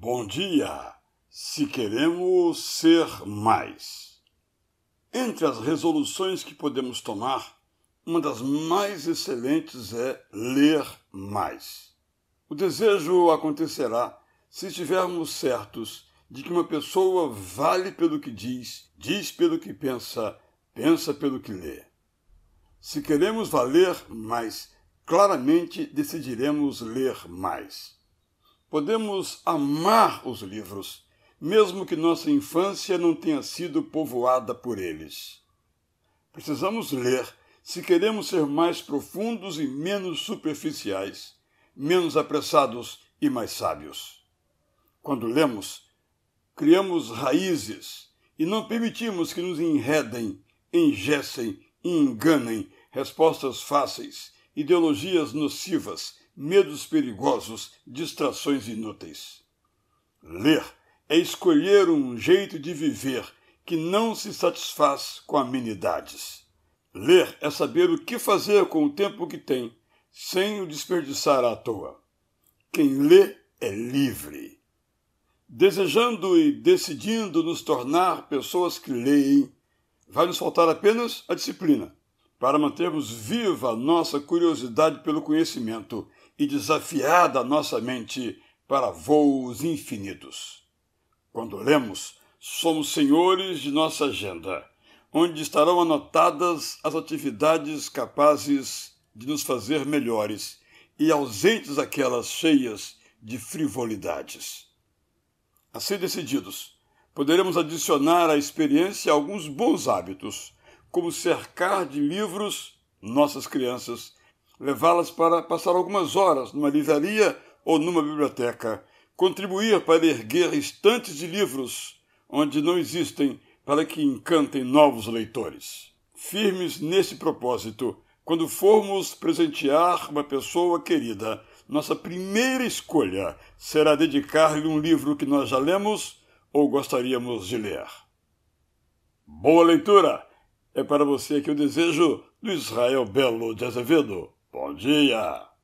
Bom dia! Se queremos ser mais. Entre as resoluções que podemos tomar, uma das mais excelentes é ler mais. O desejo acontecerá se estivermos certos de que uma pessoa vale pelo que diz, diz pelo que pensa, pensa pelo que lê. Se queremos valer mais, claramente decidiremos ler mais. Podemos amar os livros, mesmo que nossa infância não tenha sido povoada por eles. Precisamos ler se queremos ser mais profundos e menos superficiais, menos apressados e mais sábios. Quando lemos, criamos raízes e não permitimos que nos enredem, engessem e enganem respostas fáceis, ideologias nocivas, medos perigosos, distrações inúteis. Ler é escolher um jeito de viver que não se satisfaz com amenidades. Ler é saber o que fazer com o tempo que tem, sem o desperdiçar à toa. Quem lê é livre. Desejando e decidindo nos tornar pessoas que leem, vai nos faltar apenas a disciplina para mantermos viva a nossa curiosidade pelo conhecimento e desafiada nossa mente para voos infinitos. Quando lemos, somos senhores de nossa agenda, onde estarão anotadas as atividades capazes de nos fazer melhores e ausentes aquelas cheias de frivolidades. Assim decididos, poderemos adicionar à experiência alguns bons hábitos, como cercar de livros nossas crianças levá-las para passar algumas horas numa livraria ou numa biblioteca, contribuir para erguer estantes de livros onde não existem para que encantem novos leitores. Firmes nesse propósito, quando formos presentear uma pessoa querida, nossa primeira escolha será dedicar-lhe um livro que nós já lemos ou gostaríamos de ler. Boa leitura! É para você que eu desejo do Israel Belo de Azevedo. Bom dia!